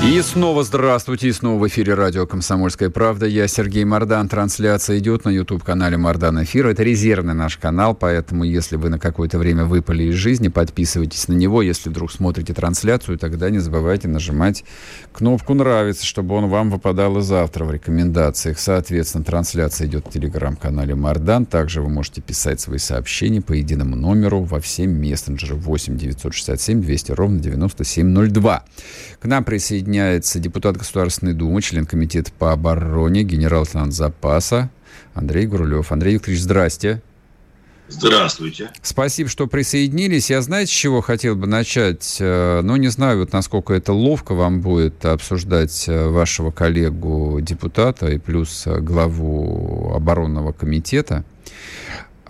И снова здравствуйте, и снова в эфире радио «Комсомольская правда». Я Сергей Мордан. Трансляция идет на YouTube-канале «Мордан Эфир». Это резервный наш канал, поэтому если вы на какое-то время выпали из жизни, подписывайтесь на него. Если вдруг смотрите трансляцию, тогда не забывайте нажимать кнопку «Нравится», чтобы он вам выпадал и завтра в рекомендациях. Соответственно, трансляция идет в телеграм-канале «Мордан». Также вы можете писать свои сообщения по единому номеру во все мессенджеры 8 967 200 ровно 9702. К нам присоединяйтесь присоединяется депутат Государственной Думы, член Комитета по обороне, генерал-лейтенант запаса Андрей Гурулев. Андрей Викторович, здрасте. Здравствуйте. Спасибо, что присоединились. Я, знаете, с чего хотел бы начать? Э, ну, не знаю, вот насколько это ловко вам будет обсуждать э, вашего коллегу-депутата и плюс э, главу оборонного комитета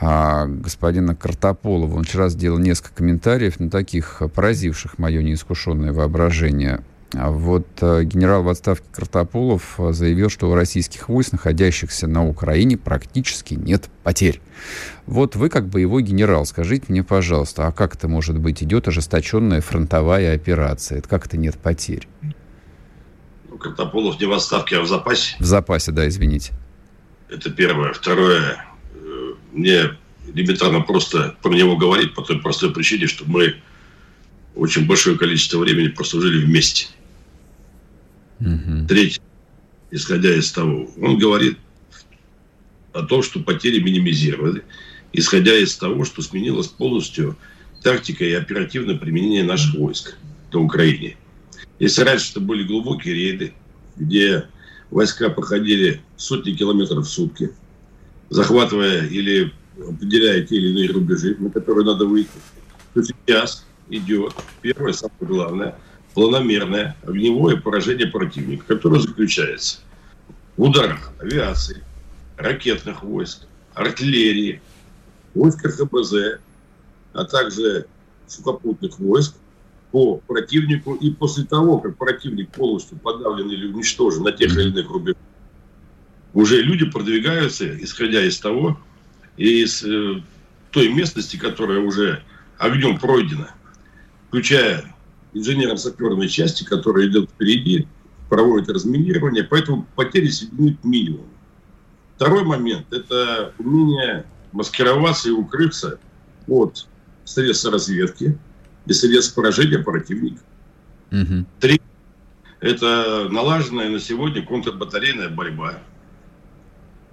а господина Картополова. Он вчера сделал несколько комментариев, ну, таких поразивших мое неискушенное воображение. А вот э, генерал в отставке Картополов э, заявил, что у российских войск, находящихся на Украине, практически нет потерь. Вот вы как боевой генерал, скажите мне, пожалуйста, а как это может быть? Идет ожесточенная фронтовая операция. Это как это нет потерь? Ну, Картополов не в отставке, а в запасе. В запасе, да, извините. Это первое. Второе. Э, мне элементарно просто про него говорить по той простой причине, что мы очень большое количество времени прослужили вместе. Угу. Третье, исходя из того, он говорит о том, что потери минимизированы, исходя из того, что сменилась полностью тактика и оперативное применение наших войск на Украине. Если раньше это были глубокие рейды, где войска проходили сотни километров в сутки, захватывая или определяя те или иные рубежи, на которые надо выйти, то сейчас идет, первое, самое главное, планомерное огневое поражение противника, которое заключается в ударах авиации, ракетных войск, артиллерии, войск РХБЗ, а также сухопутных войск по противнику. И после того, как противник полностью подавлен или уничтожен на тех или иных рубежах, уже люди продвигаются, исходя из того, из э, той местности, которая уже огнем пройдена, включая инженерно-саперные части, которые идут впереди, проводят разминирование, поэтому потери сведены к минимуму. Второй момент – это умение маскироваться и укрыться от средств разведки и средств поражения противника. Угу. Три – это налаженная на сегодня контрбатарейная борьба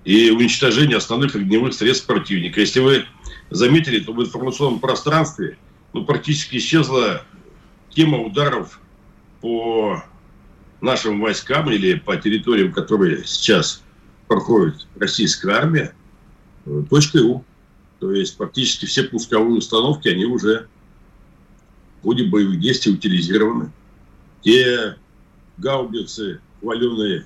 и уничтожение основных огневых средств противника. Если вы заметили, то в информационном пространстве ну, практически исчезла тема ударов по нашим войскам или по территориям, которые сейчас проходит российская армия, точкой У. То есть практически все пусковые установки, они уже в ходе боевых действий утилизированы. Те гаубицы, хваленые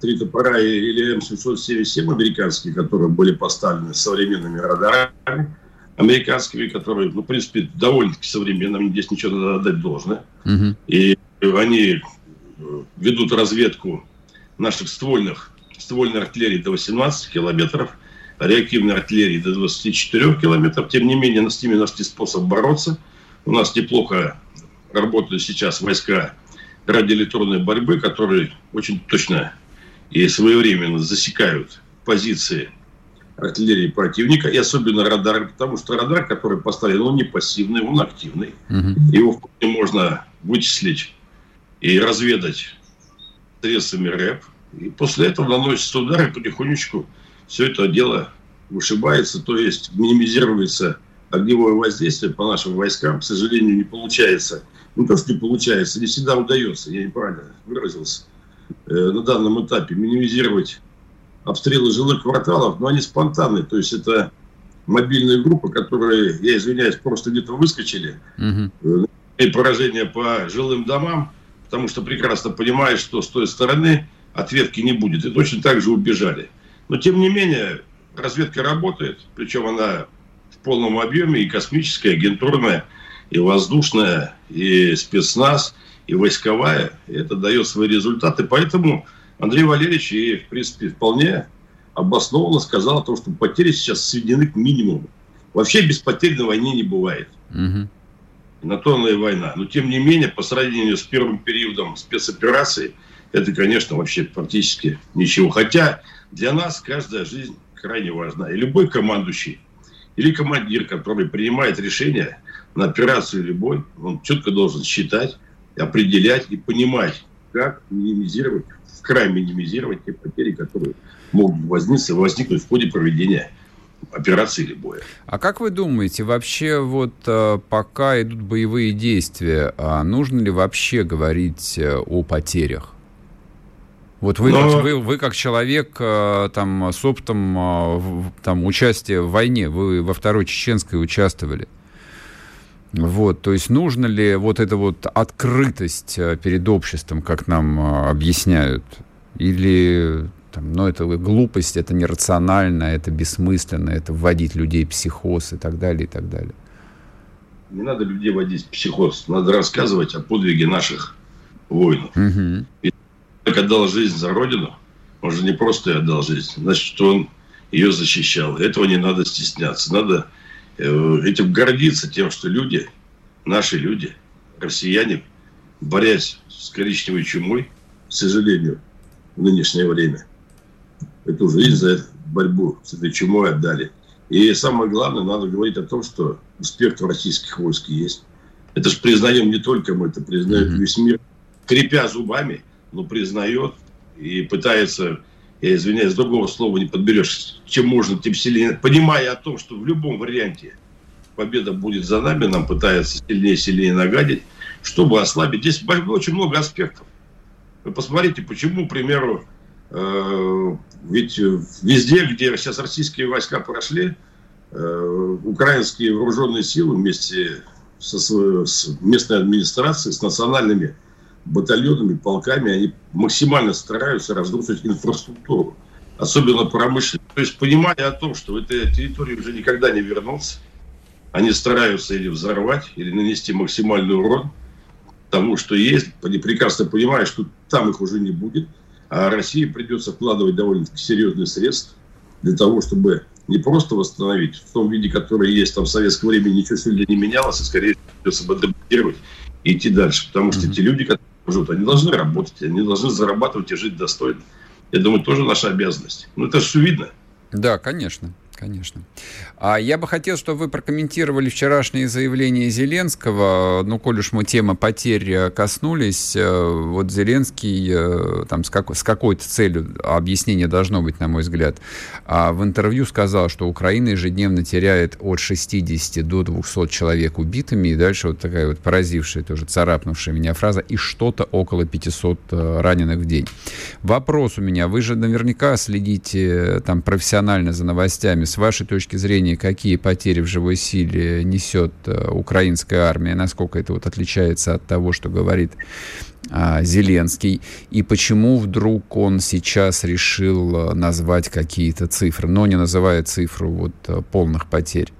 три топора или М777 американские, которые были поставлены современными радарами, американскими, которые, ну, в принципе, довольно-таки современными, здесь ничего надо отдать должное. Угу. И они э, ведут разведку наших ствольных, ствольной артиллерии до 18 километров, реактивной артиллерии до 24 километров. Тем не менее, с ними нашли способ бороться. У нас неплохо работают сейчас войска радиоэлектронной борьбы, которые очень точно и своевременно засекают позиции артиллерии противника, и особенно радар, потому что радар, который поставлен, он не пассивный, он активный. Угу. Его вполне можно вычислить и разведать средствами РЭП. И после этого наносятся удары, и потихонечку все это дело вышибается, то есть минимизируется огневое воздействие по нашим войскам. К сожалению, не получается. Не то, что не получается, не всегда удается, я неправильно выразился, э, на данном этапе минимизировать обстрелы жилых кварталов, но они спонтанные. То есть это мобильные группы, которые, я извиняюсь, просто где-то выскочили. Угу. И поражение по жилым домам, потому что прекрасно понимают, что с той стороны ответки не будет. И точно так же убежали. Но тем не менее, разведка работает, причем она в полном объеме, и космическая, и агентурная, и воздушная, и спецназ, и войсковая. И это дает свои результаты. Поэтому Андрей Валерьевич и, в принципе, вполне обоснованно сказал о том, что потери сейчас сведены к минимуму. Вообще без потерь на войне не бывает. Угу. На то она и война. Но тем не менее, по сравнению с первым периодом спецоперации, это, конечно, вообще практически ничего. Хотя для нас каждая жизнь крайне важна. И любой командующий или командир, который принимает решение на операцию любой, он четко должен считать, определять и понимать, как минимизировать в край минимизировать те потери, которые могут возникнуть, возникнуть в ходе проведения операции или боя. А как вы думаете, вообще вот э, пока идут боевые действия, а нужно ли вообще говорить э, о потерях? Вот вы, Но... как, вы, вы как человек э, там, с опытом там, участия в войне, вы во второй чеченской участвовали. Вот, то есть нужно ли вот эта вот открытость э, перед обществом, как нам э, объясняют, или там, ну, это глупость, это нерационально, это бессмысленно, это вводить людей в психоз и так далее, и так далее. Не надо людей вводить в психоз, надо рассказывать о подвиге наших воинов. Угу. И человек отдал жизнь за Родину, он же не просто отдал жизнь, значит, он ее защищал. Этого не надо стесняться, надо этим гордиться тем, что люди, наши люди, россияне, борясь с коричневой чумой, к сожалению, в нынешнее время, эту жизнь за эту борьбу с этой чумой отдали. И самое главное, надо говорить о том, что успех российских войск есть. Это же признаем не только мы, это признает mm-hmm. весь мир, крепя зубами, но признает и пытается я извиняюсь, другого слова не подберешь, чем можно, тем сильнее, понимая о том, что в любом варианте победа будет за нами, нам пытаются сильнее и сильнее нагадить, чтобы ослабить. Здесь очень много аспектов. Вы посмотрите, почему, к примеру, э, ведь везде, где сейчас российские войска прошли, э, украинские вооруженные силы вместе со, с местной администрацией, с национальными батальонами, полками, они максимально стараются разрушить инфраструктуру, особенно промышленную. То есть, понимая о том, что в этой территории уже никогда не вернуться, они стараются или взорвать, или нанести максимальный урон тому, что есть, они прекрасно понимая, что там их уже не будет, а России придется вкладывать довольно серьезные средства для того, чтобы не просто восстановить в том виде, который есть там в советское время, ничего сильно не менялось, и скорее придется адаптировать и идти дальше. Потому что mm-hmm. те люди, которые живут, они должны работать, они должны зарабатывать и жить достойно. Я думаю, тоже наша обязанность. Ну, это же все видно. Да, конечно конечно. А я бы хотел, чтобы вы прокомментировали вчерашние заявления Зеленского. Ну, коль уж мы тема потерь э, коснулись, э, вот Зеленский э, там с, как, с какой-то целью, объяснение должно быть, на мой взгляд, а в интервью сказал, что Украина ежедневно теряет от 60 до 200 человек убитыми, и дальше вот такая вот поразившая, тоже царапнувшая меня фраза, и что-то около 500 раненых в день. Вопрос у меня, вы же наверняка следите там профессионально за новостями, с вашей точки зрения, какие потери в живой силе несет э, украинская армия, насколько это вот отличается от того, что говорит а, Зеленский, и почему вдруг он сейчас решил э, назвать какие-то цифры, но не называя цифру вот э, полных потерь?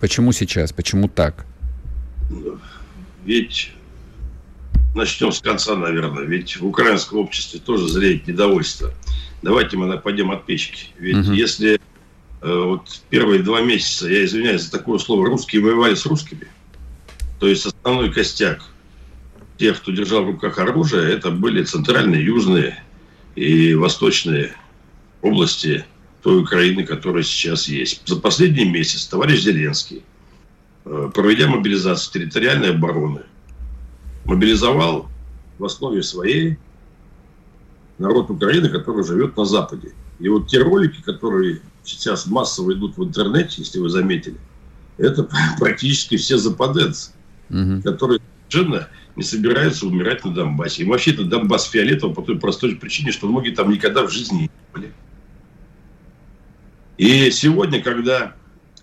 Почему сейчас? Почему так? Ведь начнем с конца, наверное. Ведь в украинском обществе тоже зреет недовольство. Давайте мы пойдем от печки. Ведь угу. если вот первые два месяца, я извиняюсь за такое слово, русские воевали с русскими. То есть основной костяк тех, кто держал в руках оружие, это были центральные, южные и восточные области той Украины, которая сейчас есть. За последний месяц товарищ Зеленский, э, проведя мобилизацию территориальной обороны, мобилизовал в основе своей народ Украины, который живет на Западе. И вот те ролики, которые сейчас массово идут в интернете, если вы заметили, это практически все западенцы, угу. которые совершенно не собираются умирать на Донбассе. И вообще это Донбасс фиолетовый по той простой причине, что многие там никогда в жизни не были. И сегодня, когда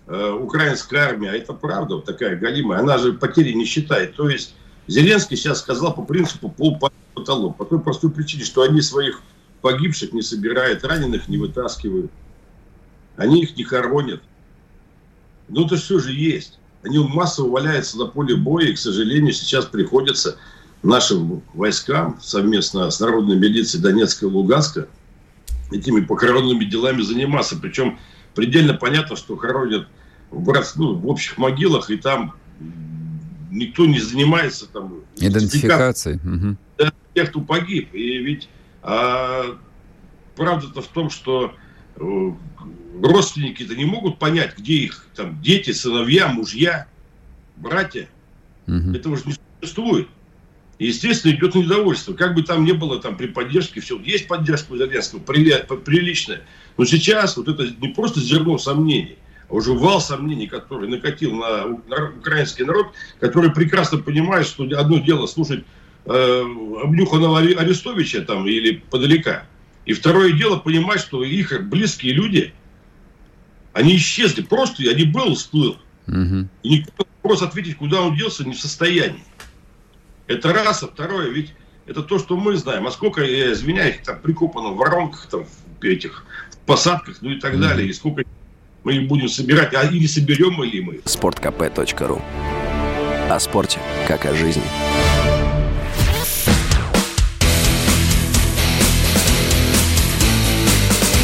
э, украинская армия, а это правда, вот такая галимая, она же потери не считает. То есть Зеленский сейчас сказал по принципу пол потолок, по той простой причине, что они своих погибших не собирают, раненых не вытаскивают. Они их не хоронят. Ну, это все же есть. Они массово валяются на поле боя, и, к сожалению, сейчас приходится нашим войскам совместно с народной милицией Донецка и Луганска этими похоронными делами заниматься. Причем предельно понятно, что хоронят в, брат, ну, в общих могилах, и там никто не занимается там идентификацией угу. тех, кто погиб. И ведь а, правда-то в том, что э, родственники-то не могут понять, где их там дети, сыновья, мужья, братья. Угу. Этого же не существует. И, естественно, идет недовольство. Как бы там ни было там при поддержке, все, есть поддержка у Зеленского, приличная. Но сейчас вот это не просто зерно сомнений, а уже вал сомнений, который накатил на, на украинский народ, который прекрасно понимает, что одно дело слушать э, обнюханного Арестовича там или подалека, и второе дело понимать, что их близкие люди, они исчезли просто, они был, всплыл. Угу. И никто вопрос ответить, куда он делся, не в состоянии. Это раз, а второе, ведь это то, что мы знаем. А сколько, я извиняюсь, там прикопано в воронках, там, в этих в посадках, ну и так mm-hmm. далее. И сколько мы их будем собирать, а или соберем ли мы. Спорткп.ру О спорте, как о жизни.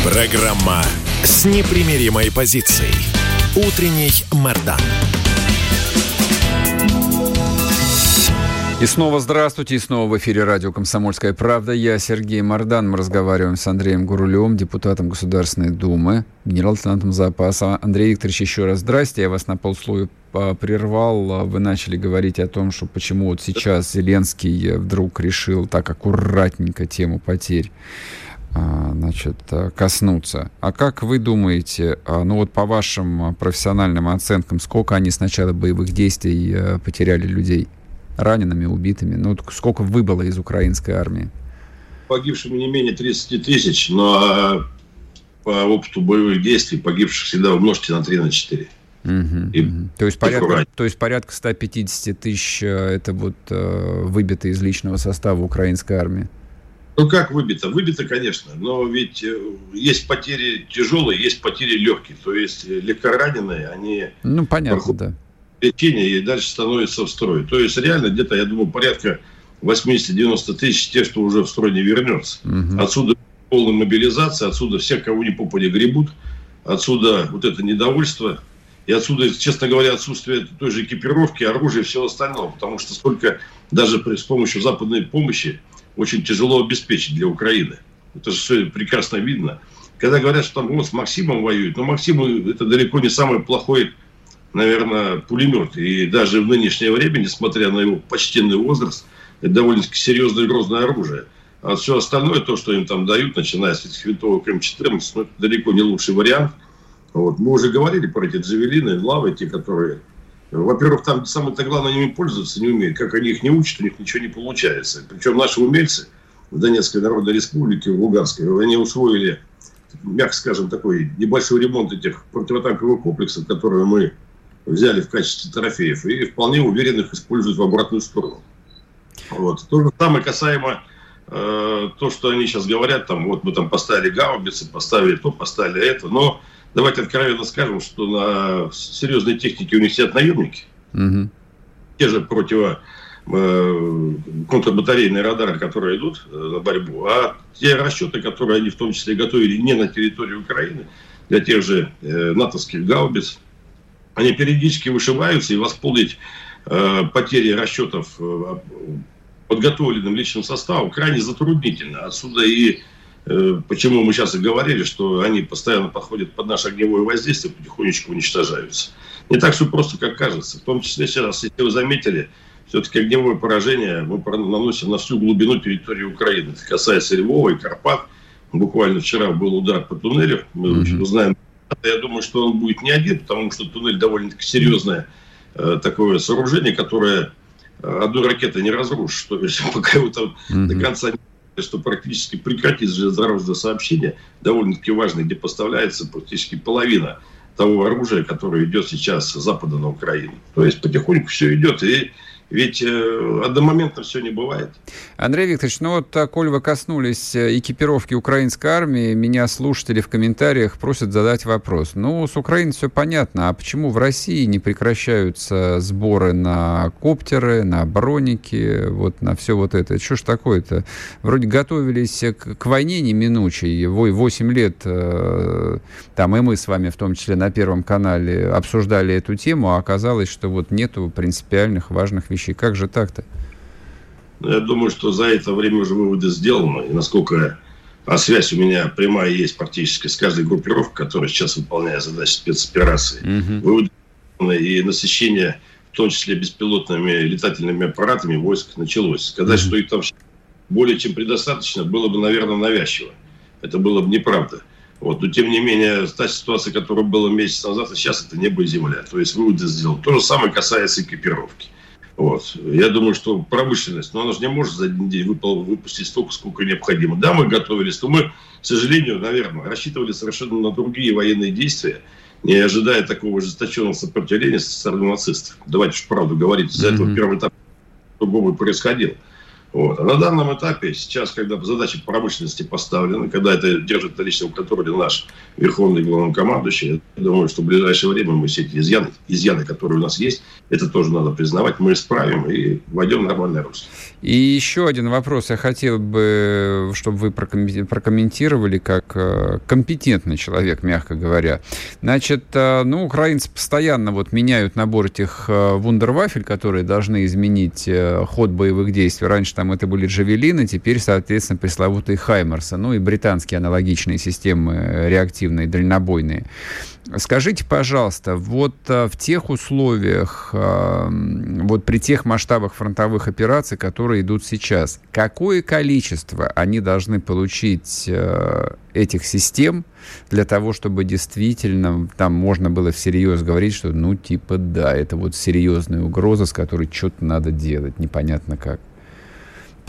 Программа с непримиримой позицией. Утренний Мордан. И снова здравствуйте, и снова в эфире радио «Комсомольская правда». Я Сергей Мордан. Мы разговариваем с Андреем Гурулевым, депутатом Государственной Думы, генерал-лейтенантом запаса. Андрей Викторович, еще раз здрасте. Я вас на полслоя прервал. Вы начали говорить о том, что почему вот сейчас Зеленский вдруг решил так аккуратненько тему потерь а, значит, коснуться. А как вы думаете, а, ну вот по вашим профессиональным оценкам, сколько они с начала боевых действий э, потеряли людей? ранеными, убитыми. Ну, сколько выбыло из украинской армии? Погибшими не менее 30 тысяч, но а, по опыту боевых действий погибших всегда умножьте на 3 на 4. Угу, и, угу. То, есть порядка, то есть порядка 150 тысяч э, это вот э, выбито из личного состава украинской армии? Ну как выбито? Выбито, конечно, но ведь э, есть потери тяжелые, есть потери легкие. То есть э, легкораненые, они... Ну понятно, да лечения и дальше становится в строй. То есть реально где-то, я думаю, порядка 80-90 тысяч тех, что уже в строй не вернется. Угу. Отсюда полная мобилизация, отсюда все, кого не попали, гребут, отсюда вот это недовольство, и отсюда, честно говоря, отсутствие той же экипировки, оружия и всего остального, потому что столько даже при, с помощью западной помощи очень тяжело обеспечить для Украины. Это же прекрасно видно. Когда говорят, что там вот с Максимом воюют, но Максим это далеко не самый плохой наверное, пулемет. И даже в нынешнее время, несмотря на его почтенный возраст, это довольно-таки серьезное и грозное оружие. А все остальное, то, что им там дают, начиная с этих винтовок М14, ну, это далеко не лучший вариант. Вот. Мы уже говорили про эти джавелины, лавы, те, которые... Во-первых, там самое-то главное, они пользоваться не умеют. Как они их не учат, у них ничего не получается. Причем наши умельцы в Донецкой Народной Республике, в Луганской, они усвоили, мягко скажем, такой небольшой ремонт этих противотанковых комплексов, которые мы взяли в качестве трофеев и вполне уверенно их используют в обратную сторону. Вот. То же самое касаемо э, то, что они сейчас говорят, там, вот мы там поставили гаубицы, поставили то, поставили это, но давайте откровенно скажем, что на серьезной технике у них сидят наемники, угу. те же противо э, контрбатарейные радары, которые идут э, на борьбу, а те расчеты, которые они в том числе готовили не на территории Украины, для тех же э, натовских гаубиц, они периодически вышиваются, и восполнить э, потери расчетов э, подготовленным личным составом крайне затруднительно. Отсюда и почему мы сейчас и говорили, что они постоянно подходят под наше огневое воздействие, потихонечку уничтожаются. Не так все просто, как кажется. В том числе сейчас, если вы заметили, все-таки огневое поражение мы наносим на всю глубину территории Украины. Это касается Львова и Карпат. Буквально вчера был удар по туннелю. Мы mm-hmm. знаем я думаю, что он будет не один, потому что туннель довольно-таки серьезное э, такое сооружение, которое э, одной ракетой не разрушишь. То есть пока его там mm-hmm. до конца не что практически прекратить железнодорожное сообщение, довольно-таки важное, где поставляется практически половина того оружия, которое идет сейчас с запада на Украину. То есть потихоньку все идет, и ведь э, одномоментно все не бывает. Андрей Викторович, ну вот, коль вы коснулись э, экипировки украинской армии, меня слушатели в комментариях просят задать вопрос. Ну, с Украиной все понятно, а почему в России не прекращаются сборы на коптеры, на броники, вот на все вот это? Что ж такое-то? Вроде готовились к, к войне неминучей, 8 лет, э, там и мы с вами в том числе на Первом канале обсуждали эту тему, а оказалось, что вот нету принципиальных важных вещей вещей. Как же так-то? Ну, я думаю, что за это время уже выводы сделаны. И насколько а связь у меня прямая есть практически с каждой группировкой, которая сейчас выполняет задачи спецоперации. Угу. Выводы и насыщение, в том числе беспилотными летательными аппаратами, войск началось. Сказать, угу. что их там более чем предостаточно, было бы, наверное, навязчиво. Это было бы неправда. Вот. Но, тем не менее, та ситуация, которая была месяц назад, сейчас это небо и земля. То есть выводы сделал. То же самое касается экипировки. Вот. Я думаю, что промышленность, но она же не может за один день выпустить столько, сколько необходимо. Да, мы готовились, но мы, к сожалению, наверное, рассчитывали совершенно на другие военные действия, не ожидая такого ожесточенного сопротивления со стороны нацистов. Давайте уж правду говорить, из-за mm-hmm. этого первый этап другого происходил. Вот. А на данном этапе, сейчас, когда задача промышленности поставлена, когда это держит на личном контроле наш верховный главнокомандующий, я думаю, что в ближайшее время мы все эти изъяны, изъяны, которые у нас есть, это тоже надо признавать, мы исправим и войдем в нормальное русло. И еще один вопрос я хотел бы, чтобы вы прокомментировали как э, компетентный человек, мягко говоря. Значит, э, ну, украинцы постоянно вот меняют набор этих э, вундервафель, которые должны изменить ход боевых действий. Раньше там это были джавелины, теперь, соответственно, пресловутые хаймерсы, ну и британские аналогичные системы реактивные, дальнобойные. Скажите, пожалуйста, вот а, в тех условиях, а, вот при тех масштабах фронтовых операций, которые идут сейчас, какое количество они должны получить а, этих систем для того, чтобы действительно там можно было всерьез говорить, что ну типа да, это вот серьезная угроза, с которой что-то надо делать, непонятно как.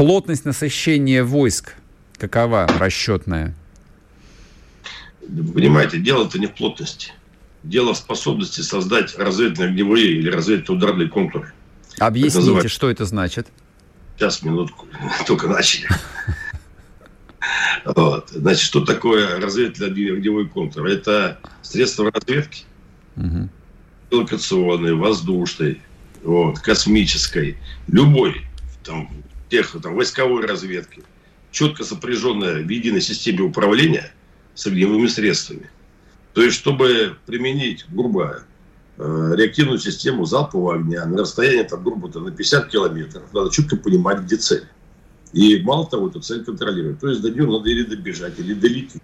Плотность насыщения войск какова расчетная? Понимаете, дело-то не в плотности. Дело в способности создать разведывательно-огневые или разведывательно-ударные контуры. Объясните, что это значит? Сейчас, минутку, только начали. Вот. Значит, что такое разведывательно-огневой контур? Это средства разведки, угу. локационной, воздушной, вот, космической, любой, там, тех, там, войсковой разведки, четко сопряженная в единой системе управления с огневыми средствами. То есть, чтобы применить, грубо, э, реактивную систему залпового огня на расстоянии, там, грубо, на 50 километров, надо четко понимать, где цель. И мало того, эту цель контролировать. То есть до нее надо или добежать, или долететь,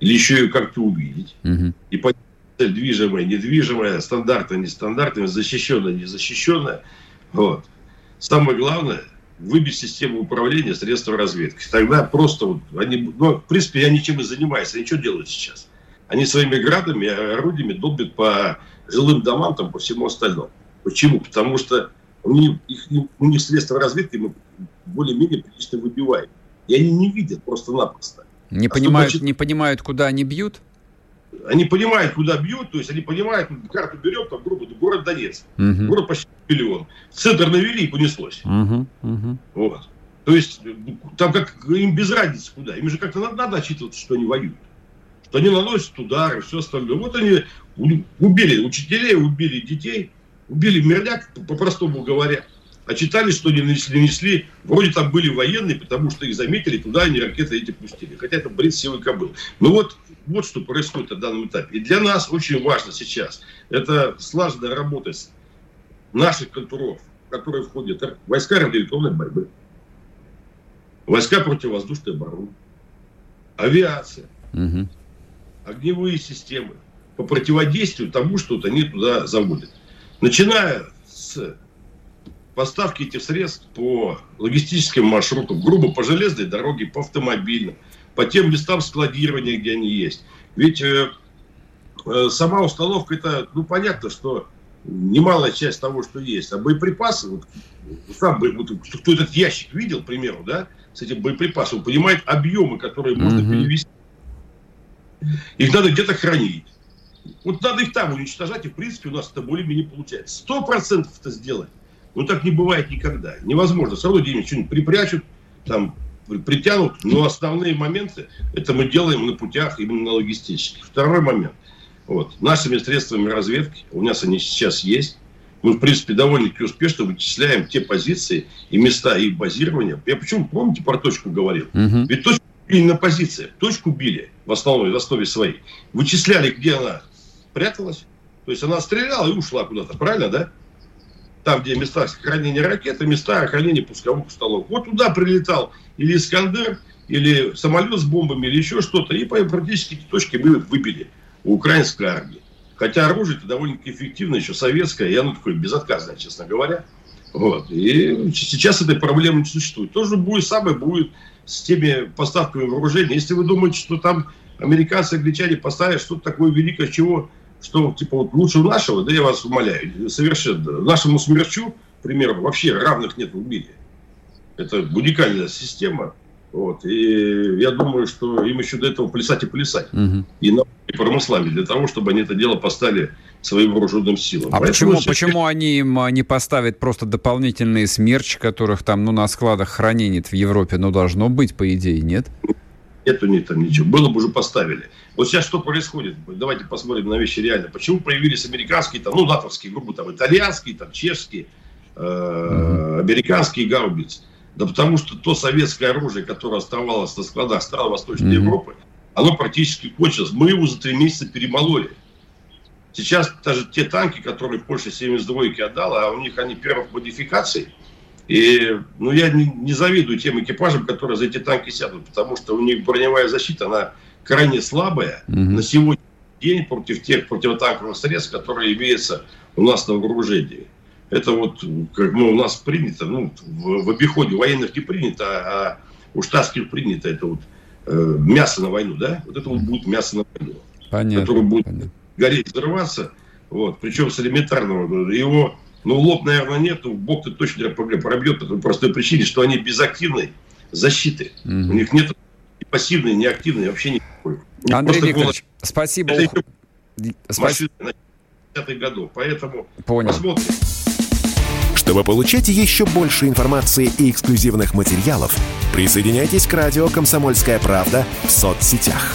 или еще ее как-то увидеть. Угу. И понять, цель движимая, недвижимая, стандартная, нестандартная, защищенная, незащищенная. Вот. Самое главное, выбить систему управления средства разведки. Тогда просто вот они, ну, в принципе, они чем и занимаются, они что делают сейчас? Они своими градами, орудиями долбят по жилым домам, там, по всему остальному. Почему? Потому что у них, их, у них средства разведки мы более-менее прилично выбиваем. И они не видят просто-напросто. Не, а понимают, значит, не понимают, куда они бьют? Они понимают, куда бьют, то есть они понимают, карту берем, там, грубо, город Донецк. Угу. Город почти миллион. Центр навели и понеслось. Угу, угу. Вот. То есть там как им без разницы куда. Им же как-то надо, надо отчитываться, что они воюют. Что они наносят удары, все остальное. Вот они убили учителей, убили детей, убили мирняк, по-простому говоря. А читали, что не нанесли, нанесли, вроде там были военные, потому что их заметили, туда они ракеты эти пустили. Хотя это бред силы кобыл. Ну вот, вот что происходит на данном этапе. И для нас очень важно сейчас, это слаженная работа с наших контуров, в которые входят войска радиоэлектронной борьбы, войска противовоздушной обороны, авиация, угу. огневые системы по противодействию тому, что вот они туда заводят. Начиная с поставки этих средств по логистическим маршрутам, грубо по железной дороге, по автомобильным, по тем местам складирования, где они есть. Ведь э, э, сама установка, это, ну, понятно, что немалая часть того, что есть. А боеприпасы, вот, сам, вот, кто этот ящик видел, к примеру, да, с этим боеприпасом, понимает объемы, которые можно mm-hmm. перевести. Их надо где-то хранить. Вот надо их там уничтожать, и в принципе у нас это более-менее получается. Сто процентов это сделать. Ну так не бывает никогда. Невозможно. Все равно где-нибудь что-нибудь припрячут, там притянут, но основные моменты это мы делаем на путях именно логистических. Второй момент. Вот. Нашими средствами разведки, у нас они сейчас есть, мы, в принципе, довольно-таки успешно вычисляем те позиции и места их базирования. Я почему, помните, про точку говорил? Угу. Ведь точку били на позициях, точку били в основной, в основе своей. Вычисляли, где она пряталась. То есть она стреляла и ушла куда-то, правильно, да? Там, где места хранения ракеты, места хранения пусковых установок. Вот туда прилетал или Искандер, или самолет с бомбами, или еще что-то. И практически эти точки мы выбили у украинской армии. Хотя оружие это довольно-таки эффективное, еще советское, и оно такое безотказное, честно говоря. Вот. И сейчас этой проблемы не существует. То же будет самое будет с теми поставками вооружения. Если вы думаете, что там американцы, англичане поставят что-то такое великое, чего, что типа вот лучше нашего, да я вас умоляю, совершенно. Нашему смерчу, к примеру, вообще равных нет в мире. Это уникальная система. Вот. И я думаю, что им еще до этого плясать и плясать. Угу. И на и промыслами для того, чтобы они это дело поставили своим вооруженным силам. А Поэтому почему, почему они им а, не поставят просто дополнительные смерчи, которых там ну, на складах хранения в Европе ну, должно быть, по идее, нет? Нету нет там ничего. Было бы уже поставили. Вот сейчас что происходит? Давайте посмотрим на вещи реально. Почему появились американские, там, ну, натовские группы, там, итальянские, там, чешские, э, американские гаубицы? Да потому что то советское оружие, которое оставалось на складах стран Восточной mm-hmm. Европы, оно практически кончилось. Мы его за три месяца перемололи. Сейчас даже те танки, которые Польша 72-ки отдала, а у них они первых модификаций. И ну, я не, не завидую тем экипажам, которые за эти танки сядут, потому что у них броневая защита, она крайне слабая угу. на сегодняшний день против тех противотанковых средств, которые имеются у нас на вооружении. Это вот как ну, у нас принято, ну, в, в обиходе военных не принято, а у штатских принято это вот э, мясо на войну, да? Вот это вот будет мясо на войну. Понятно. Которое будет понятно. гореть, взрываться. Вот, причем с элементарного. Его, ну, лоб, наверное, нет, бог-то точно пробьет по той простой причине, что они без активной защиты. Угу. У них нет ни пассивной, ни активной, вообще никакой. Андрей Викторович, голод... спасибо. Это Спасибо. на 50 годов. Поэтому Понял. посмотрим. Чтобы получать еще больше информации и эксклюзивных материалов, присоединяйтесь к радио «Комсомольская правда» в соцсетях.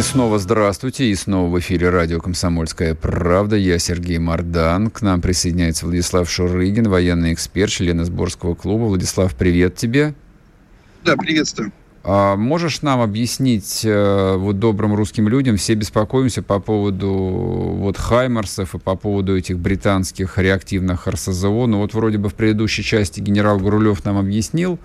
И снова здравствуйте, и снова в эфире радио «Комсомольская правда». Я Сергей Мордан. К нам присоединяется Владислав Шурыгин, военный эксперт, член сборского клуба. Владислав, привет тебе. Да, приветствую. А можешь нам объяснить э, вот добрым русским людям, все беспокоимся по поводу вот Хаймарсов и по поводу этих британских реактивных РСЗО, ну вот вроде бы в предыдущей части генерал Гурулев нам объяснил,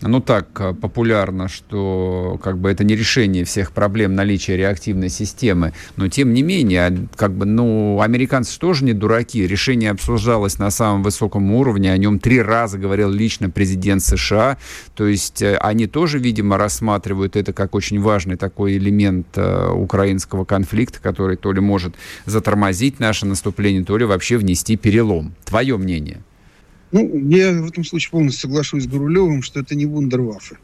ну так э, популярно, что как бы это не решение всех проблем наличия реактивной системы, но тем не менее, а, как бы, ну, американцы тоже не дураки, решение обсуждалось на самом высоком уровне, о нем три раза говорил лично президент США, то есть э, они тоже, видимо, рассматривают это как очень важный такой элемент э, украинского конфликта, который то ли может затормозить наше наступление, то ли вообще внести перелом. Твое мнение? Ну, я в этом случае полностью соглашусь с Гурулевым, что это не вундерваффе.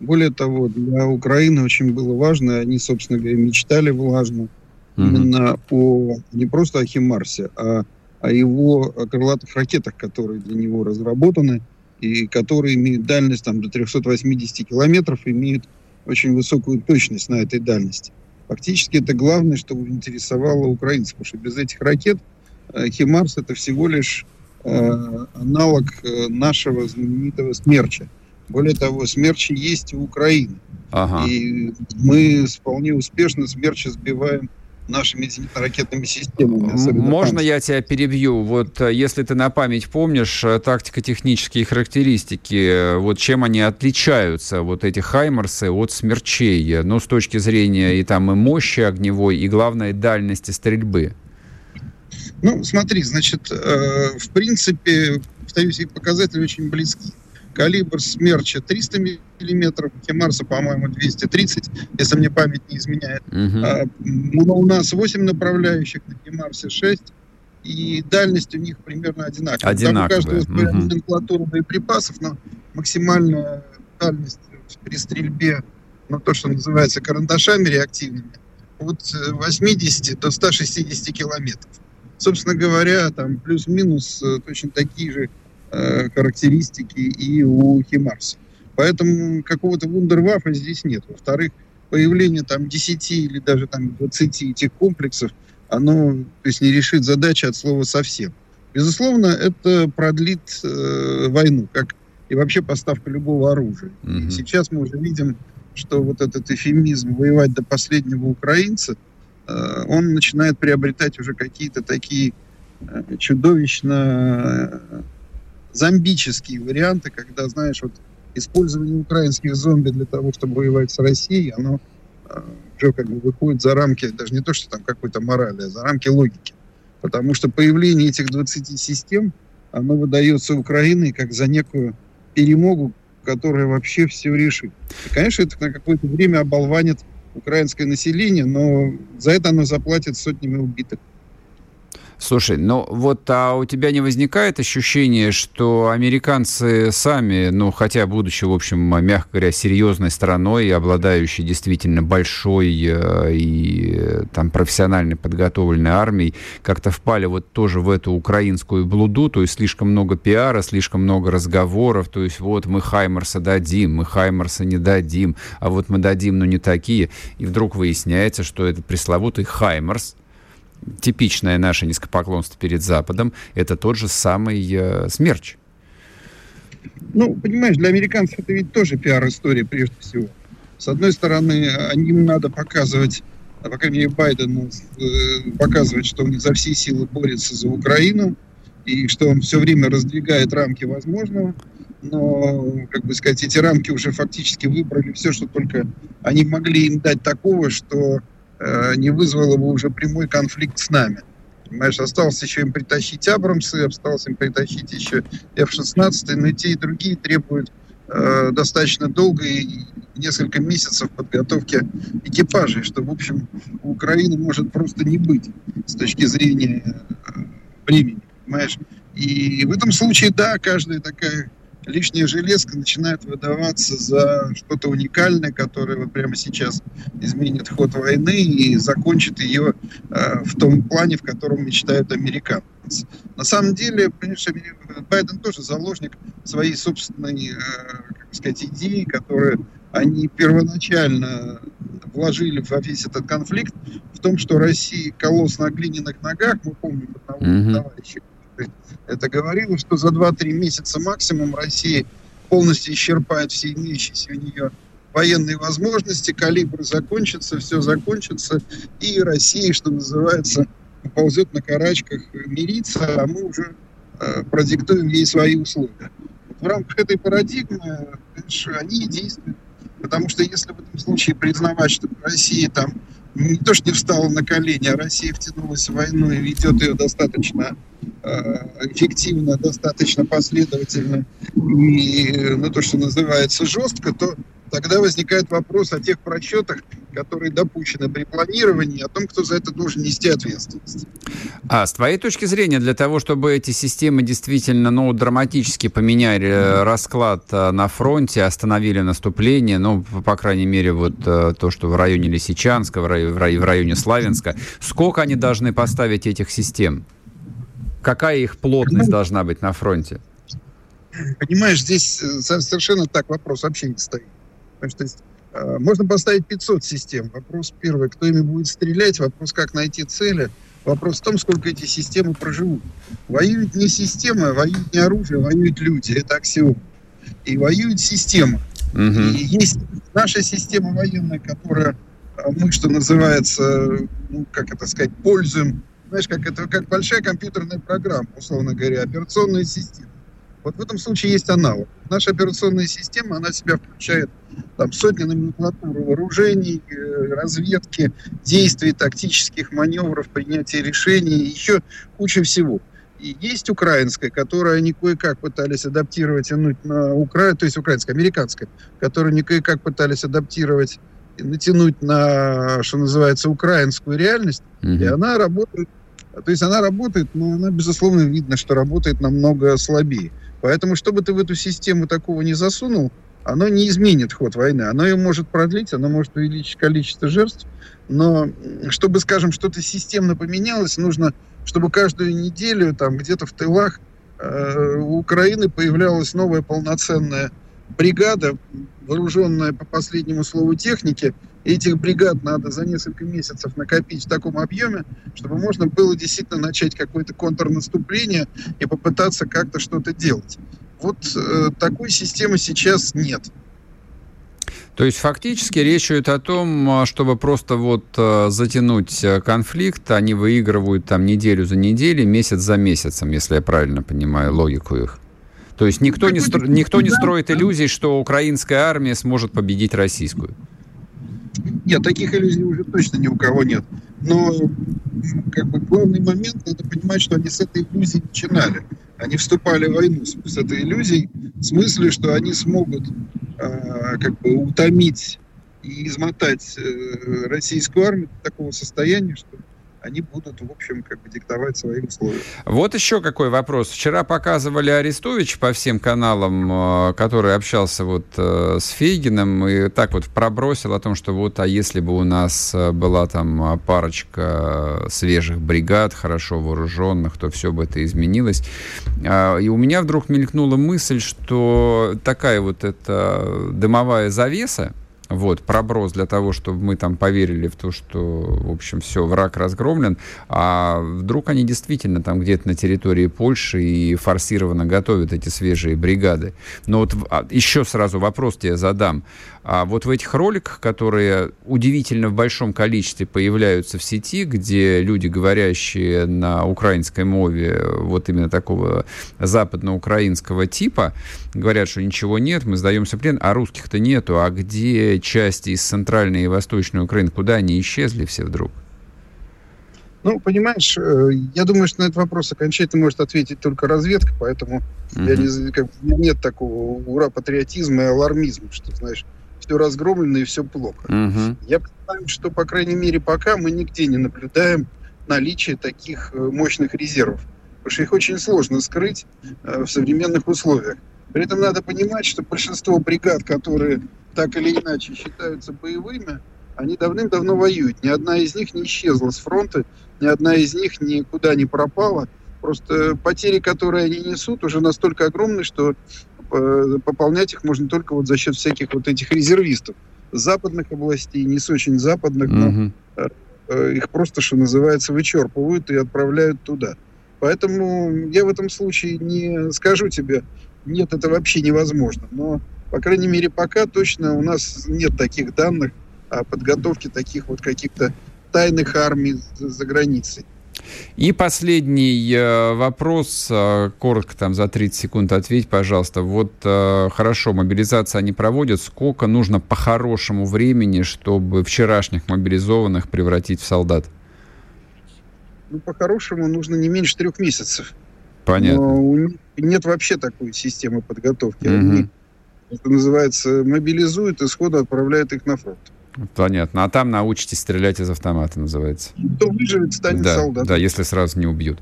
Более того, для Украины очень было важно, они, собственно говоря, мечтали влажно mm-hmm. именно о не просто о Химарсе, а о его крылатых ракетах, которые для него разработаны, и которые имеют дальность там, до 380 километров, имеют очень высокую точность на этой дальности. Фактически это главное, что интересовало украинцев, потому что без этих ракет э, Химарс это всего лишь э, аналог э, нашего знаменитого Смерча. Более того, Смерчи есть у Украины. Ага. И мы вполне успешно Смерча сбиваем нашими зенитно-ракетными системами. Можно там. я тебя перебью? Вот э, если ты на память помнишь э, тактико-технические характеристики, вот чем они отличаются, вот эти «Хаймарсы» от «Смерчей», ну, с точки зрения и там и мощи огневой, и, главное, дальности стрельбы? Ну, смотри, значит, э, в принципе, повторюсь, их показатели очень близки. Калибр Смерча 300 миллиметров, Химарса, по-моему, 230, если мне память не изменяет. Uh-huh. А, ну, у нас 8 направляющих, на Химарсе 6, и дальность у них примерно одинаковая. Одинаковая. Там у каждого своя uh-huh. номенклатура боеприпасов, но максимальная дальность при стрельбе, ну, то, что называется карандашами реактивными, от 80 до 160 километров. Собственно говоря, там плюс-минус э, точно такие же Э, характеристики и у Химарса. Поэтому какого-то вундервафа здесь нет. Во-вторых, появление там 10 или даже там 20 этих комплексов, оно то есть, не решит задачи от слова совсем. Безусловно, это продлит э, войну, как и вообще поставка любого оружия. Mm-hmm. сейчас мы уже видим, что вот этот эфемизм воевать до последнего украинца, э, он начинает приобретать уже какие-то такие э, чудовищно зомбические варианты, когда, знаешь, вот использование украинских зомби для того, чтобы воевать с Россией, оно э, уже как бы выходит за рамки, даже не то, что там какой-то морали, а за рамки логики. Потому что появление этих 20 систем, оно выдается Украиной как за некую перемогу, которая вообще все решит. И, конечно, это на какое-то время оболванит украинское население, но за это оно заплатит сотнями убитых. Слушай, ну вот а у тебя не возникает ощущение, что американцы сами, ну хотя будучи, в общем, мягко говоря, серьезной страной обладающей действительно большой э, и э, там профессионально подготовленной армией, как-то впали вот тоже в эту украинскую блуду, то есть слишком много пиара, слишком много разговоров, то есть вот мы Хаймарса дадим, мы Хаймарса не дадим, а вот мы дадим, но не такие, и вдруг выясняется, что это пресловутый Хаймарс, типичное наше низкопоклонство перед Западом, это тот же самый э, смерч. Ну, понимаешь, для американцев это ведь тоже пиар-история прежде всего. С одной стороны, им надо показывать, по крайней мере, Байдену э, показывать, что он за все силы борется за Украину, и что он все время раздвигает рамки возможного. Но, как бы сказать, эти рамки уже фактически выбрали все, что только они могли им дать такого, что не вызвало бы уже прямой конфликт с нами. Понимаешь, осталось еще им притащить Абрамсы, осталось им притащить еще F-16, но и те, и другие требуют э, достаточно долго и несколько месяцев подготовки экипажей, что, в общем, у Украины может просто не быть с точки зрения э, времени, понимаешь? И в этом случае, да, каждая такая лишняя железка начинает выдаваться за что-то уникальное, которое вот прямо сейчас изменит ход войны и закончит ее э, в том плане, в котором мечтают американцы. На самом деле, конечно, Байден тоже заложник своей собственной, э, как сказать, идеи, которые они первоначально вложили во весь этот конфликт в том, что Россия колосс на глиняных ногах, мы помним одного mm-hmm. товарища, это говорило, что за 2-3 месяца максимум Россия полностью исчерпает все имеющиеся у нее военные возможности, калибр закончится, все закончится, и Россия, что называется, ползет на карачках мириться, а мы уже э, продиктуем ей свои условия. В рамках этой парадигмы конечно, они действуют. Потому что если в этом случае признавать, что Россия там не то, что не встала на колени, а Россия втянулась в войну и ведет ее достаточно э, эффективно, достаточно последовательно. И, ну, то, что называется, жестко, то тогда возникает вопрос о тех просчетах, которые допущены при планировании, о том, кто за это должен нести ответственность. А с твоей точки зрения, для того, чтобы эти системы действительно ну, драматически поменяли mm. расклад э, на фронте, остановили наступление, ну, по крайней мере, вот э, то, что в районе Лисичанска, в районе, в районе Славянска, сколько они должны поставить этих систем? Какая их плотность должна быть на фронте? Понимаешь, здесь совершенно так вопрос вообще не стоит. Потому что есть, э, можно поставить 500 систем. Вопрос первый, кто ими будет стрелять, вопрос, как найти цели. Вопрос в том, сколько эти системы проживут. Воюют не системы, воюют не оружие, воюют люди. Это аксиом. И воюет система. Угу. И есть наша система военная, которая э, мы, что называется, ну, как это сказать, пользуем, знаешь, как это, как большая компьютерная программа, условно говоря, операционная система. Вот в этом случае есть аналог. Наша операционная система, она себя включает там, сотни номенклатуры вооружений, э, разведки, действий, тактических маневров, принятия решений, еще куча всего. И есть украинская, которую они кое-как пытались адаптировать, тянуть на Украину, то есть украинская, американская, которую они кое-как пытались адаптировать натянуть на, что называется, украинскую реальность, mm-hmm. и она работает, то есть она работает, но она, безусловно, видно, что работает намного слабее. Поэтому, чтобы ты в эту систему такого не засунул, оно не изменит ход войны. Оно ее может продлить, оно может увеличить количество жертв, но чтобы, скажем, что-то системно поменялось, нужно, чтобы каждую неделю там где-то в тылах э, у Украины появлялась новая полноценная бригада, вооруженная по последнему слову техники, этих бригад надо за несколько месяцев накопить в таком объеме, чтобы можно было действительно начать какое-то контрнаступление и попытаться как-то что-то делать. Вот э, такой системы сейчас нет. То есть фактически речь идет о том, а, чтобы просто вот э, затянуть э, конфликт, они выигрывают там неделю за неделей, месяц за месяцем, если я правильно понимаю логику их. То есть никто не, стро... никто не строит иллюзий, что украинская армия сможет победить российскую. Нет, таких иллюзий уже точно ни у кого нет. Но как бы главный момент, надо понимать, что они с этой иллюзией начинали. Они вступали в войну с, с этой иллюзией, в смысле, что они смогут э, как бы утомить и измотать э, российскую армию до такого состояния, что они будут, в общем, как бы диктовать свои условия. Вот еще какой вопрос. Вчера показывали Арестович по всем каналам, э, который общался вот э, с Фейгиным, и так вот пробросил о том, что вот, а если бы у нас э, была там парочка свежих бригад, хорошо вооруженных, то все бы это изменилось. А, и у меня вдруг мелькнула мысль, что такая вот эта дымовая завеса, вот, проброс для того, чтобы мы там поверили в то, что, в общем, все, враг разгромлен, а вдруг они действительно там где-то на территории Польши и форсированно готовят эти свежие бригады. Но вот а, еще сразу вопрос тебе задам. А вот в этих роликах, которые удивительно в большом количестве появляются в сети, где люди, говорящие на украинской мове, вот именно такого западноукраинского типа, говорят, что ничего нет, мы сдаемся в плен, а русских-то нету, а где части из центральной и восточной Украины, куда они исчезли все вдруг? Ну, понимаешь, э, я думаю, что на этот вопрос окончательно может ответить только разведка, поэтому uh-huh. я не, как, нет такого ура-патриотизма и алармизма, что, знаешь, все разгромлено и все плохо. Угу. Я понимаю, что, по крайней мере, пока мы нигде не наблюдаем наличие таких э, мощных резервов. Потому что их очень сложно скрыть э, в современных условиях. При этом надо понимать, что большинство бригад, которые так или иначе считаются боевыми, они давным-давно воюют. Ни одна из них не исчезла с фронта, ни одна из них никуда не пропала. Просто потери, которые они несут, уже настолько огромны, что Э, пополнять их можно только вот за счет всяких вот этих резервистов западных областей, не с очень западных, но mm-hmm. их просто, что называется, вычерпывают и отправляют туда. Поэтому я в этом случае не скажу тебе, нет, это вообще невозможно. Но, по крайней мере, пока точно у нас нет таких данных о подготовке таких вот каких-то тайных армий за границей. И последний э, вопрос, э, коротко там за 30 секунд ответь, пожалуйста. Вот э, хорошо, мобилизация они проводят. Сколько нужно по хорошему времени, чтобы вчерашних мобилизованных превратить в солдат? Ну, по-хорошему нужно не меньше трех месяцев. Понятно. Но у них нет вообще такой системы подготовки. Угу. Они, это называется, мобилизуют и сходу отправляют их на фронт. Понятно. А там научитесь стрелять из автомата, называется. Кто выживет, станет да, солдатом. Да, если сразу не убьют.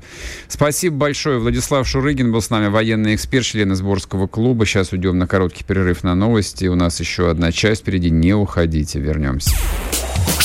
Спасибо большое. Владислав Шурыгин был с нами, военный эксперт, член сборского клуба. Сейчас уйдем на короткий перерыв на новости. У нас еще одна часть впереди. Не уходите, вернемся.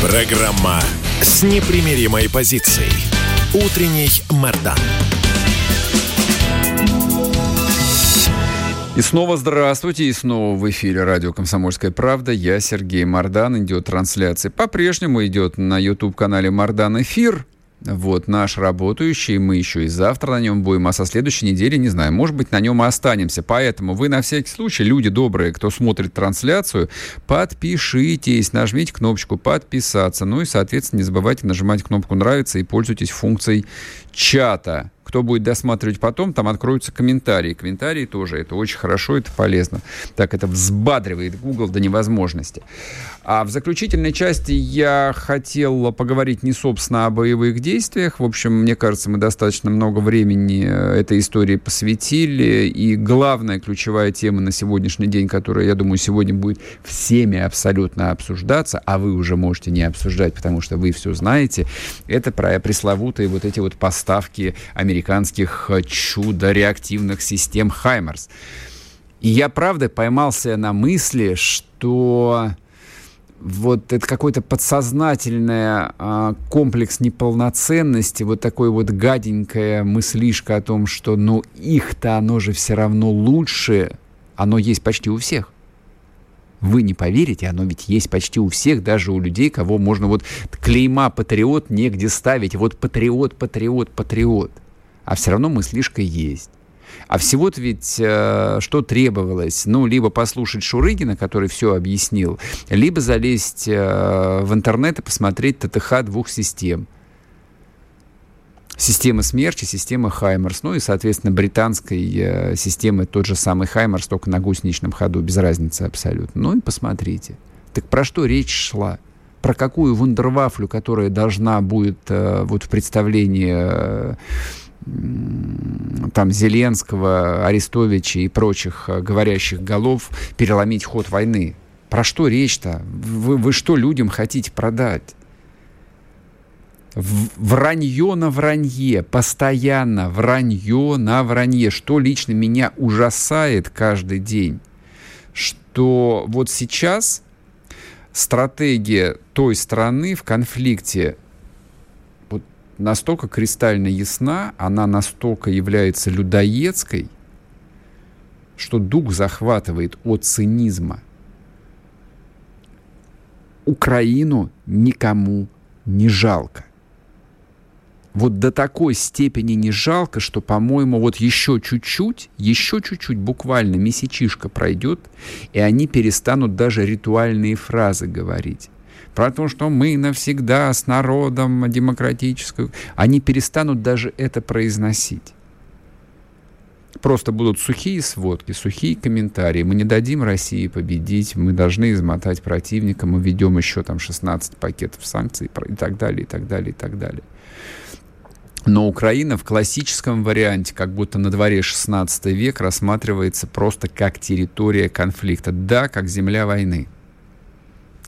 Программа с непримиримой позицией. Утренний Мордан. И снова здравствуйте, и снова в эфире радио «Комсомольская правда». Я Сергей Мордан. Идет трансляция. По-прежнему идет на YouTube-канале «Мордан Эфир». Вот наш работающий, мы еще и завтра на нем будем, а со следующей недели, не знаю, может быть, на нем и останемся. Поэтому вы на всякий случай, люди добрые, кто смотрит трансляцию, подпишитесь, нажмите кнопочку «Подписаться». Ну и, соответственно, не забывайте нажимать кнопку «Нравится» и пользуйтесь функцией чата. Кто будет досматривать потом, там откроются комментарии. Комментарии тоже, это очень хорошо, это полезно. Так это взбадривает Google до невозможности. А в заключительной части я хотел поговорить не, собственно, о боевых действиях. В общем, мне кажется, мы достаточно много времени э, этой истории посвятили. И главная ключевая тема на сегодняшний день, которая, я думаю, сегодня будет всеми абсолютно обсуждаться, а вы уже можете не обсуждать, потому что вы все знаете, это про пресловутые вот эти вот поставки американских э, чудо-реактивных систем «Хаймерс». И я, правда, поймался на мысли, что вот это какой-то подсознательный а, комплекс неполноценности, вот такой вот гаденькая мыслишка о том, что ну их-то оно же все равно лучше, оно есть почти у всех. Вы не поверите, оно ведь есть почти у всех, даже у людей, кого можно вот клейма патриот негде ставить. Вот патриот, патриот, патриот а все равно мыслишка есть. А всего-то ведь э, что требовалось? Ну, либо послушать Шурыгина, который все объяснил, либо залезть э, в интернет и посмотреть ТТХ двух систем. Система Смерчи, система Хаймерс, ну и, соответственно, британской э, системы тот же самый Хаймерс, только на гусеничном ходу, без разницы абсолютно. Ну и посмотрите. Так про что речь шла? Про какую вундервафлю, которая должна будет э, вот в представлении э, там Зеленского, Арестовича и прочих говорящих голов переломить ход войны. Про что речь-то? Вы, вы что людям хотите продать? Вранье на вранье, постоянно вранье на вранье, что лично меня ужасает каждый день, что вот сейчас стратегия той страны в конфликте настолько кристально ясна, она настолько является людоедской, что дух захватывает от цинизма. Украину никому не жалко. Вот до такой степени не жалко, что, по-моему, вот еще чуть-чуть, еще чуть-чуть, буквально месячишка пройдет, и они перестанут даже ритуальные фразы говорить про то, что мы навсегда с народом демократическим, они перестанут даже это произносить. Просто будут сухие сводки, сухие комментарии. Мы не дадим России победить, мы должны измотать противника, мы ведем еще там 16 пакетов санкций и так далее, и так далее, и так далее. Но Украина в классическом варианте, как будто на дворе 16 век, рассматривается просто как территория конфликта. Да, как земля войны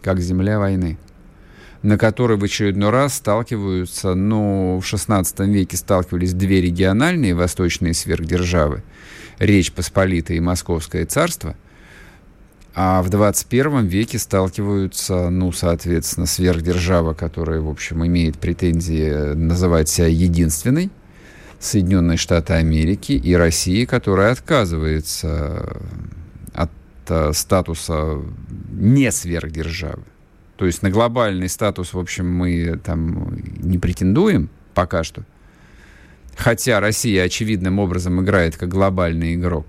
как земля войны, на которой в очередной раз сталкиваются, ну, в XVI веке сталкивались две региональные восточные сверхдержавы, Речь Посполитая и Московское царство, а в 21 веке сталкиваются, ну, соответственно, сверхдержава, которая, в общем, имеет претензии называть себя единственной, Соединенные Штаты Америки и Россия, которая отказывается от статуса не сверхдержавы. То есть на глобальный статус, в общем, мы там не претендуем пока что. Хотя Россия очевидным образом играет как глобальный игрок.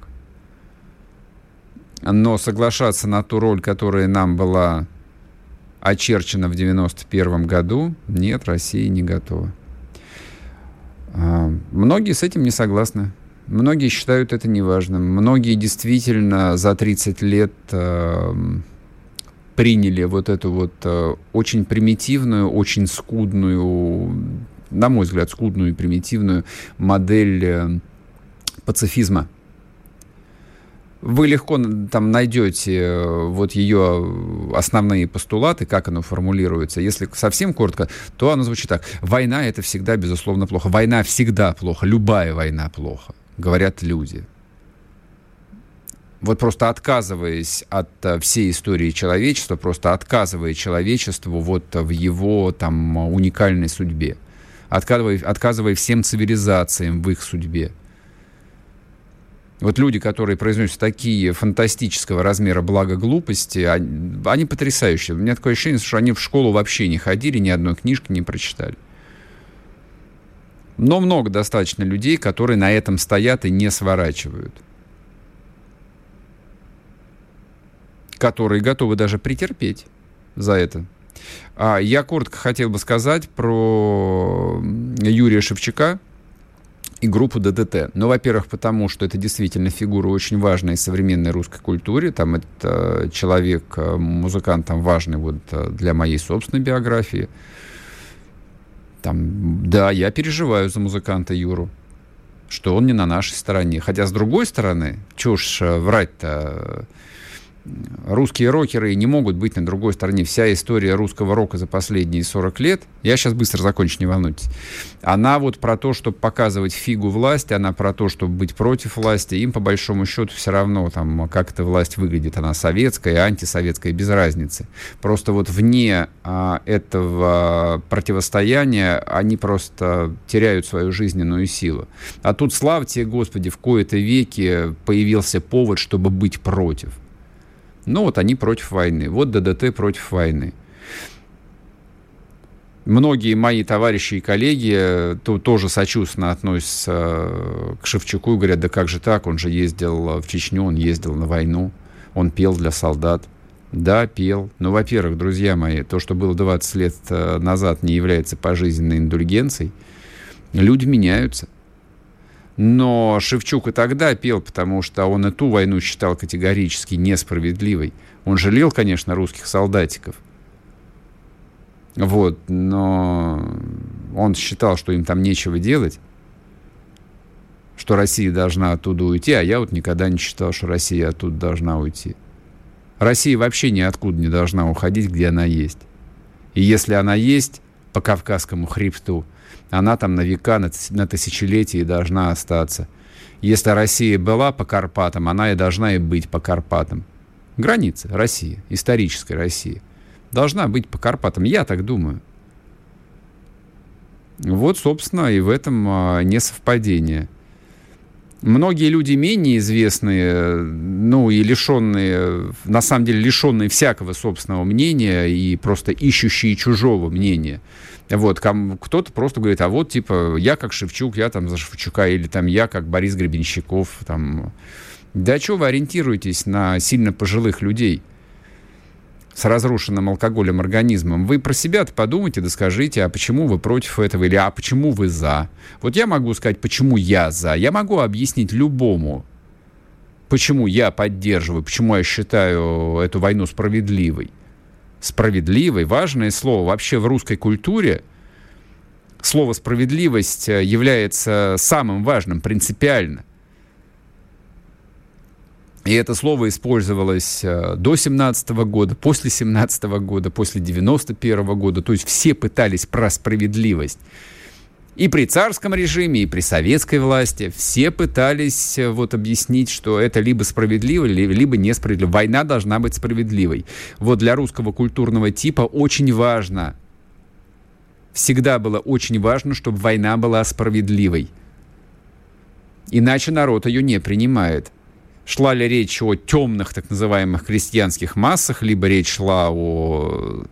Но соглашаться на ту роль, которая нам была очерчена в 91 году, нет, Россия не готова. А, многие с этим не согласны. Многие считают это неважным. Многие действительно за 30 лет э, приняли вот эту вот э, очень примитивную, очень скудную, на мой взгляд, скудную и примитивную модель э, пацифизма. Вы легко там найдете э, вот ее основные постулаты, как оно формулируется. Если совсем коротко, то оно звучит так. Война — это всегда, безусловно, плохо. Война всегда плохо. Любая война плохо говорят люди. вот просто отказываясь от э, всей истории человечества, просто отказывая человечеству вот в его там уникальной судьбе, отказывая, отказывая всем цивилизациям в их судьбе. Вот люди, которые произносят такие фантастического размера блага глупости, они, они потрясающие. У меня такое ощущение, что они в школу вообще не ходили, ни одной книжки не прочитали. Но много достаточно людей, которые на этом стоят и не сворачивают. Которые готовы даже претерпеть за это. А я коротко хотел бы сказать про Юрия Шевчука, и группу ДДТ. Ну, во-первых, потому что это действительно фигура очень важная в современной русской культуре. Там это человек, э, музыкант там важный вот э, для моей собственной биографии. Там, да, я переживаю за музыканта Юру, что он не на нашей стороне. Хотя, с другой стороны, э, врать-то, русские рокеры не могут быть на другой стороне. Вся история русского рока за последние 40 лет, я сейчас быстро закончу, не волнуйтесь, она вот про то, чтобы показывать фигу власти, она про то, чтобы быть против власти. Им, по большому счету, все равно, там, как эта власть выглядит. Она советская, антисоветская, без разницы. Просто вот вне а, этого противостояния они просто теряют свою жизненную силу. А тут, славьте, Господи, в кои-то веки появился повод, чтобы быть против. Ну вот они против войны. Вот ДДТ против войны. Многие мои товарищи и коллеги э, то, тоже сочувственно относятся э, к Шевчуку и говорят, да как же так, он же ездил в Чечню, он ездил на войну, он пел для солдат. Да, пел. Но, во-первых, друзья мои, то, что было 20 лет э, назад, не является пожизненной индульгенцией. Люди меняются. Но Шевчук и тогда пел, потому что он и ту войну считал категорически несправедливой. Он жалел, конечно, русских солдатиков. Вот, но он считал, что им там нечего делать, что Россия должна оттуда уйти, а я вот никогда не считал, что Россия оттуда должна уйти. Россия вообще ниоткуда не должна уходить, где она есть. И если она есть по Кавказскому хребту, она там на века, на, на тысячелетия должна остаться. Если Россия была по Карпатам, она и должна и быть по Карпатам. Граница России, историческая Россия, должна быть по Карпатам. Я так думаю. Вот, собственно, и в этом а, несовпадение. Многие люди менее известные, ну и лишенные, на самом деле лишенные всякого собственного мнения и просто ищущие чужого мнения – вот, кто-то просто говорит, а вот, типа, я как Шевчук, я там за Шевчука, или там я как Борис Гребенщиков, там. Да что вы ориентируетесь на сильно пожилых людей с разрушенным алкоголем организмом? Вы про себя-то подумайте, да скажите, а почему вы против этого, или а почему вы за? Вот я могу сказать, почему я за. Я могу объяснить любому, почему я поддерживаю, почему я считаю эту войну справедливой справедливой, важное слово вообще в русской культуре. Слово «справедливость» э, является самым важным принципиально. И это слово использовалось э, до 17 года, после 17 года, после 91 года. То есть все пытались про справедливость. И при царском режиме, и при советской власти все пытались э, вот объяснить, что это либо справедливо, либо несправедливо. Война должна быть справедливой. Вот для русского культурного типа очень важно, всегда было очень важно, чтобы война была справедливой. Иначе народ ее не принимает. Шла ли речь о темных так называемых крестьянских массах, либо речь шла о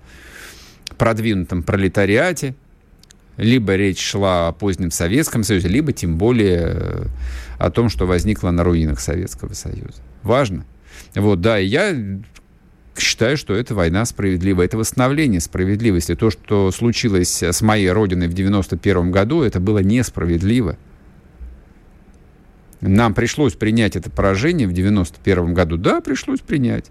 продвинутом пролетариате – либо речь шла о позднем Советском Союзе, либо тем более э, о том, что возникло на руинах Советского Союза. Важно. Вот, да, и я считаю, что это война справедливая, это восстановление справедливости. То, что случилось с моей родиной в 91 году, это было несправедливо. Нам пришлось принять это поражение в 91 году. Да, пришлось принять.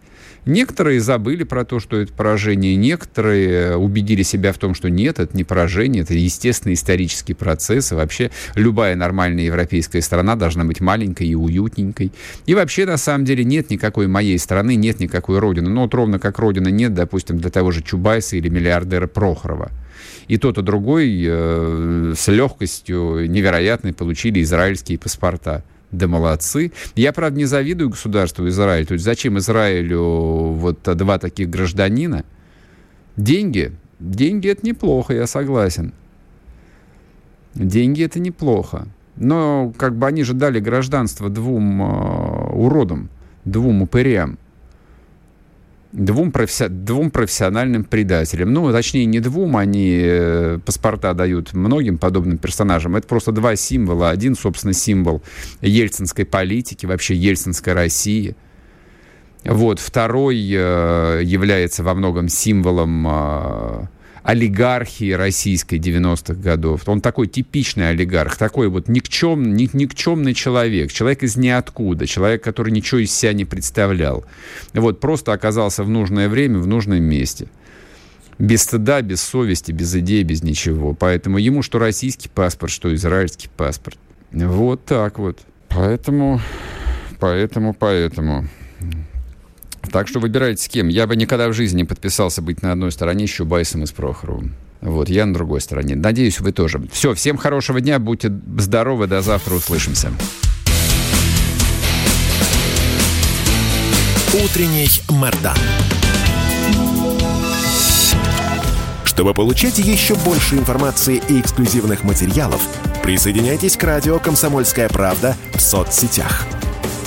Некоторые забыли про то, что это поражение, некоторые убедили себя в том, что нет, это не поражение, это естественный исторический процесс, и вообще любая нормальная европейская страна должна быть маленькой и уютненькой. И вообще, на самом деле, нет никакой моей страны, нет никакой родины. Ну, вот ровно как родина нет, допустим, для того же Чубайса или миллиардера Прохорова. И тот, и другой э, с легкостью невероятной получили израильские паспорта. Да молодцы. Я, правда, не завидую государству Израиль. То есть зачем Израилю вот два таких гражданина? Деньги. Деньги – это неплохо, я согласен. Деньги – это неплохо. Но как бы они же дали гражданство двум э, уродам, двум упырям двум, професси... двум профессиональным предателям. Ну, точнее, не двум, они э, паспорта дают многим подобным персонажам. Это просто два символа. Один, собственно, символ ельцинской политики, вообще ельцинской России. Вот. Второй э, является во многом символом э, олигархии российской 90-х годов. Он такой типичный олигарх, такой вот никчем, ник, никчемный человек, человек из ниоткуда, человек, который ничего из себя не представлял. Вот, просто оказался в нужное время, в нужном месте. Без стыда, без совести, без идей, без ничего. Поэтому ему что российский паспорт, что израильский паспорт. Вот так вот. Поэтому, поэтому, поэтому. Так что выбирайте с кем. Я бы никогда в жизни не подписался быть на одной стороне с Чубайсом и с Прохоровым. Вот, я на другой стороне. Надеюсь, вы тоже. Все, всем хорошего дня, будьте здоровы, до завтра услышимся. Утренний Мордан. Чтобы получать еще больше информации и эксклюзивных материалов, присоединяйтесь к радио «Комсомольская правда» в соцсетях –